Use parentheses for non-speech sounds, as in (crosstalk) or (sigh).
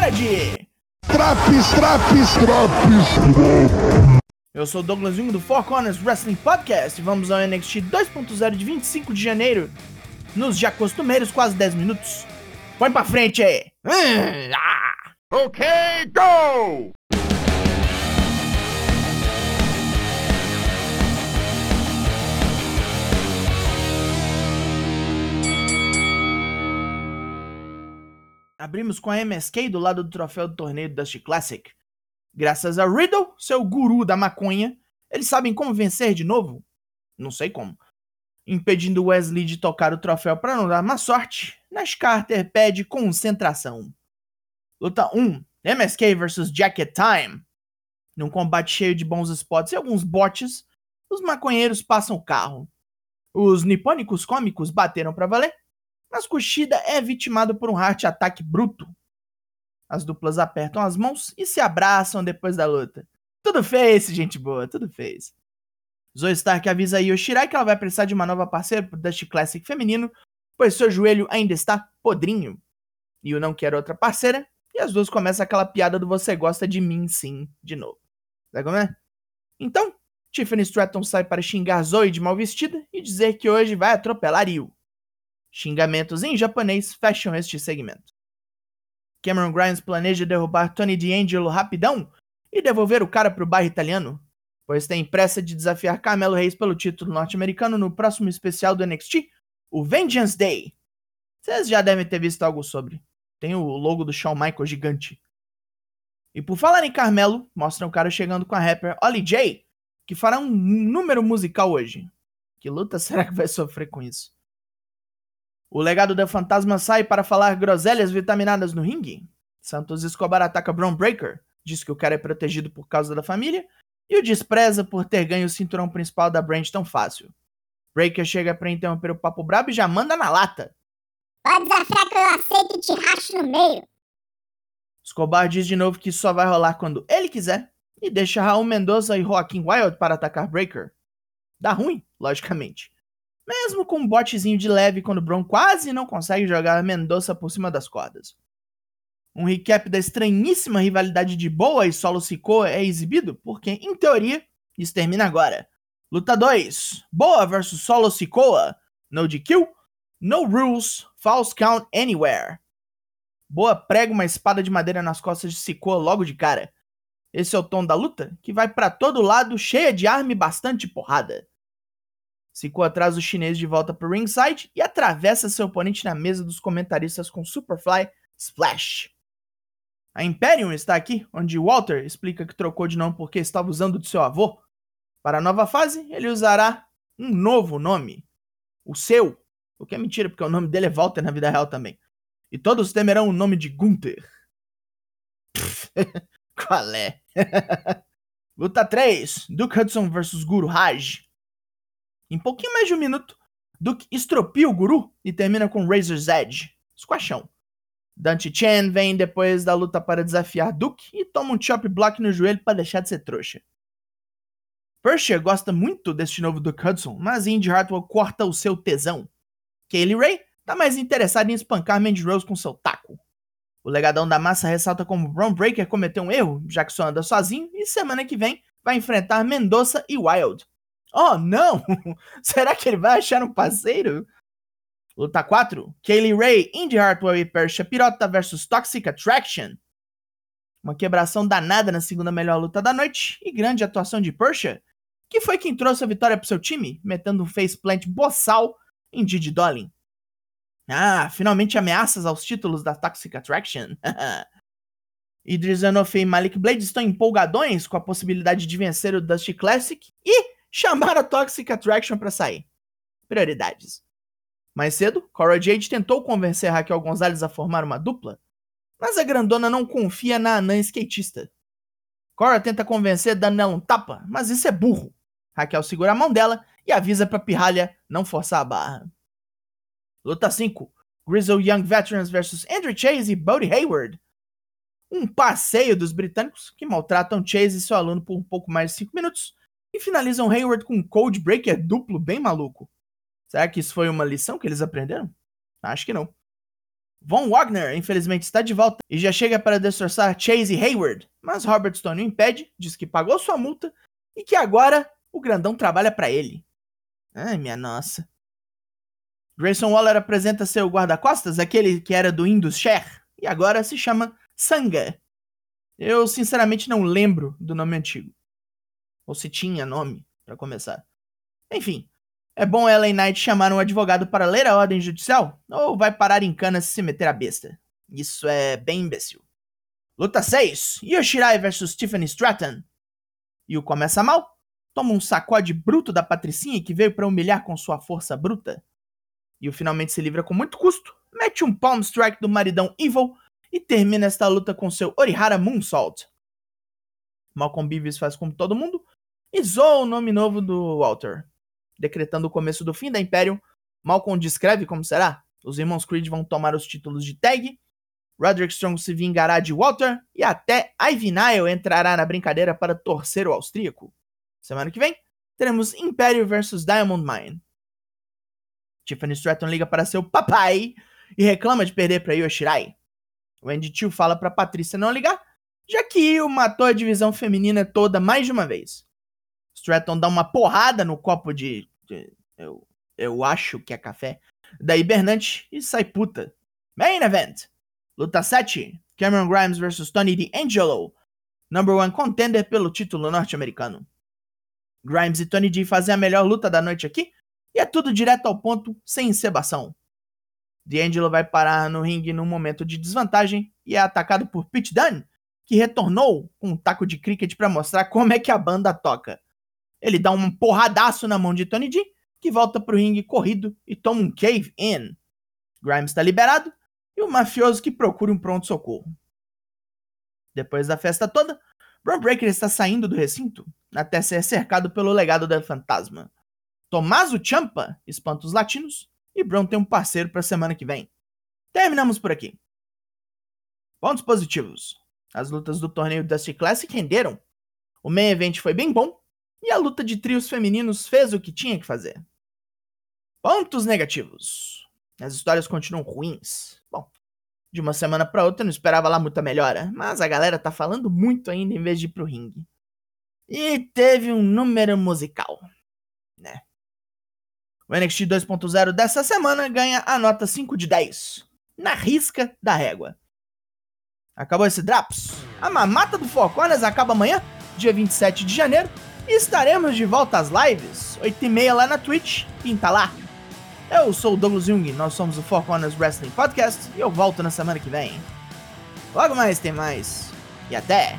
Hora de... Traps, traps, traps, Eu sou o Douglas Jung do Four Corners Wrestling Podcast e vamos ao NXT 2.0 de 25 de janeiro, nos já costumeiros quase 10 minutos. Põe pra frente aí! Hum, ah! Ok, go! Abrimos com a MSK do lado do troféu do torneio Dusty Classic. Graças a Riddle, seu guru da maconha, eles sabem como vencer de novo? Não sei como. Impedindo Wesley de tocar o troféu para não dar má sorte, Nash Carter pede concentração. Luta 1: MSK vs Jacket Time. Num combate cheio de bons spots e alguns bots, os maconheiros passam o carro. Os nipônicos cômicos bateram para valer mas Kushida é vitimado por um heart ataque bruto. As duplas apertam as mãos e se abraçam depois da luta. Tudo fez, gente boa, tudo fez. Zoe Stark avisa a Io Shirai que ela vai precisar de uma nova parceira pro Dust Classic feminino, pois seu joelho ainda está podrinho. Io não quer outra parceira, e as duas começam aquela piada do você gosta de mim sim, de novo. Sabe como é? Então, Tiffany Stratton sai para xingar Zoe de mal vestida e dizer que hoje vai atropelar Io. Xingamentos em japonês fecham este segmento. Cameron Grimes planeja derrubar Tony D'Angelo rapidão e devolver o cara para o bairro italiano, pois tem pressa de desafiar Carmelo Reis pelo título norte-americano no próximo especial do NXT, o Vengeance Day. Vocês já devem ter visto algo sobre. Tem o logo do Shawn Michaels gigante. E por falar em Carmelo, mostra o cara chegando com a rapper Ollie J, que fará um número musical hoje. Que luta (laughs) será que vai sofrer com isso? O legado da fantasma sai para falar groselhas vitaminadas no ringue. Santos Escobar ataca Braun Breaker, diz que o cara é protegido por causa da família e o despreza por ter ganho o cinturão principal da Brand tão fácil. Breaker chega para interromper o papo brabo e já manda na lata. Pode desafiar que eu aceito e te racho no meio. Escobar diz de novo que só vai rolar quando ele quiser e deixa Raul Mendoza e Joaquim Wild para atacar Breaker. Dá ruim, logicamente mesmo com um botezinho de leve quando Brown quase não consegue jogar Mendoza por cima das cordas. Um recap da estranhíssima rivalidade de Boa e Solo Sikoa é exibido, porque, em teoria, isso termina agora. Luta 2: Boa vs Solo Sikoa. No DQ, no rules, false count anywhere. Boa prega uma espada de madeira nas costas de Sikoa logo de cara. Esse é o tom da luta, que vai para todo lado, cheia de arma e bastante porrada. Ficou atrás do chinês de volta para o ringside e atravessa seu oponente na mesa dos comentaristas com Superfly Splash. A Imperium está aqui, onde Walter explica que trocou de nome porque estava usando de seu avô. Para a nova fase, ele usará um novo nome. O seu. O que é mentira, porque o nome dele é Walter na vida real também. E todos temerão o nome de Gunther. (laughs) Qual é? (laughs) Luta 3: Duke Hudson vs Guru Raj. Em pouquinho mais de um minuto, Duke estropia o guru e termina com Razor's Edge. Squashão. Dante Chen vem depois da luta para desafiar Duke e toma um chop block no joelho para deixar de ser trouxa. Persia gosta muito deste novo Duke Hudson, mas Indy Hartwell corta o seu tesão. Kaylee Ray tá mais interessada em espancar Mandy Rose com seu taco. O legadão da massa ressalta como Braun Breaker cometeu um erro, já que só anda sozinho, e semana que vem vai enfrentar Mendoza e Wild. Oh, não! (laughs) Será que ele vai achar um parceiro? Luta 4. Kaylee Ray, Indy Hartwell e Persia Pirota versus Toxic Attraction. Uma quebração danada na segunda melhor luta da noite e grande atuação de Persia, que foi quem trouxe a vitória para seu time, metendo um faceplant boçal em Didi Dolin. Ah, finalmente ameaças aos títulos da Toxic Attraction. (laughs) Idris Anofe e Malik Blade estão empolgadões com a possibilidade de vencer o Dusty Classic e chamar a Toxic Attraction para sair. Prioridades. Mais cedo, Cora Jade tentou convencer Raquel Gonzalez a formar uma dupla, mas a grandona não confia na anã skatista. Cora tenta convencer dando nela um tapa, mas isso é burro. Raquel segura a mão dela e avisa pra pirralha não forçar a barra. Luta 5. Grizzle Young Veterans vs Andrew Chase e Bodie Hayward. Um passeio dos britânicos que maltratam Chase e seu aluno por um pouco mais de 5 minutos e finalizam Hayward com um Breaker duplo bem maluco. Será que isso foi uma lição que eles aprenderam? Acho que não. Von Wagner, infelizmente, está de volta e já chega para destroçar Chase Hayward, mas Robert Stone o impede, diz que pagou sua multa e que agora o grandão trabalha para ele. Ai, minha nossa. Grayson Waller apresenta seu guarda-costas, aquele que era do Indus Sher, e agora se chama Sanga. Eu sinceramente não lembro do nome antigo. Ou se tinha nome, para começar. Enfim, é bom Ellen Knight chamar um advogado para ler a ordem judicial? Ou vai parar em cana se meter a besta? Isso é bem imbecil. Luta 6: Yoshirai vs Tiffany Stratton. Yu começa mal, toma um sacode bruto da Patricinha que veio para humilhar com sua força bruta. Yu finalmente se livra com muito custo, mete um palm strike do maridão Evil e termina esta luta com seu Orihara Moonsault. Malcolm Beavis faz como todo mundo e zoa o nome novo do Walter. Decretando o começo do fim da Imperium, Malcolm descreve como será. Os irmãos Creed vão tomar os títulos de tag, Roderick Strong se vingará de Walter e até Ivy Nile entrará na brincadeira para torcer o austríaco. Semana que vem, teremos Império vs Diamond Mine. Tiffany Stratton liga para seu papai e reclama de perder para Yoshirai. Wendy Tio fala para Patrícia não ligar, já que Io matou a divisão feminina toda mais de uma vez. Stratton dá uma porrada no copo de. de eu, eu acho que é café. Da hibernante e sai puta. Main Event: Luta 7. Cameron Grimes vs Tony D'Angelo. Number one contender pelo título norte-americano. Grimes e Tony D fazem a melhor luta da noite aqui, e é tudo direto ao ponto, sem encebação. D'Angelo vai parar no ringue num momento de desvantagem e é atacado por Pete Dunne, que retornou com um taco de cricket para mostrar como é que a banda toca. Ele dá um porradaço na mão de Tony D, que volta pro ringue corrido e toma um cave in. Grimes está liberado e o mafioso que procura um pronto-socorro. Depois da festa toda, Braun Breaker está saindo do recinto até ser cercado pelo legado da fantasma. Tommaso Ciampa espanta os latinos e Braun tem um parceiro para semana que vem. Terminamos por aqui. Pontos positivos. As lutas do torneio Dusty Classic renderam. O main event foi bem bom e a luta de trios femininos fez o que tinha que fazer. Pontos negativos. As histórias continuam ruins. Bom, de uma semana para outra eu não esperava lá muita melhora, mas a galera tá falando muito ainda em vez de ir pro ringue. E teve um número musical, né? O NXT 2.0 dessa semana ganha a nota 5 de 10, na risca da régua. Acabou esse Drops? A mamata do Four Corners acaba amanhã, dia 27 de janeiro, estaremos de volta às lives, 8h30 lá na Twitch, pinta lá. Eu sou o Douglas Jung, nós somos o Four Corners Wrestling Podcast e eu volto na semana que vem. Logo mais tem mais. E até!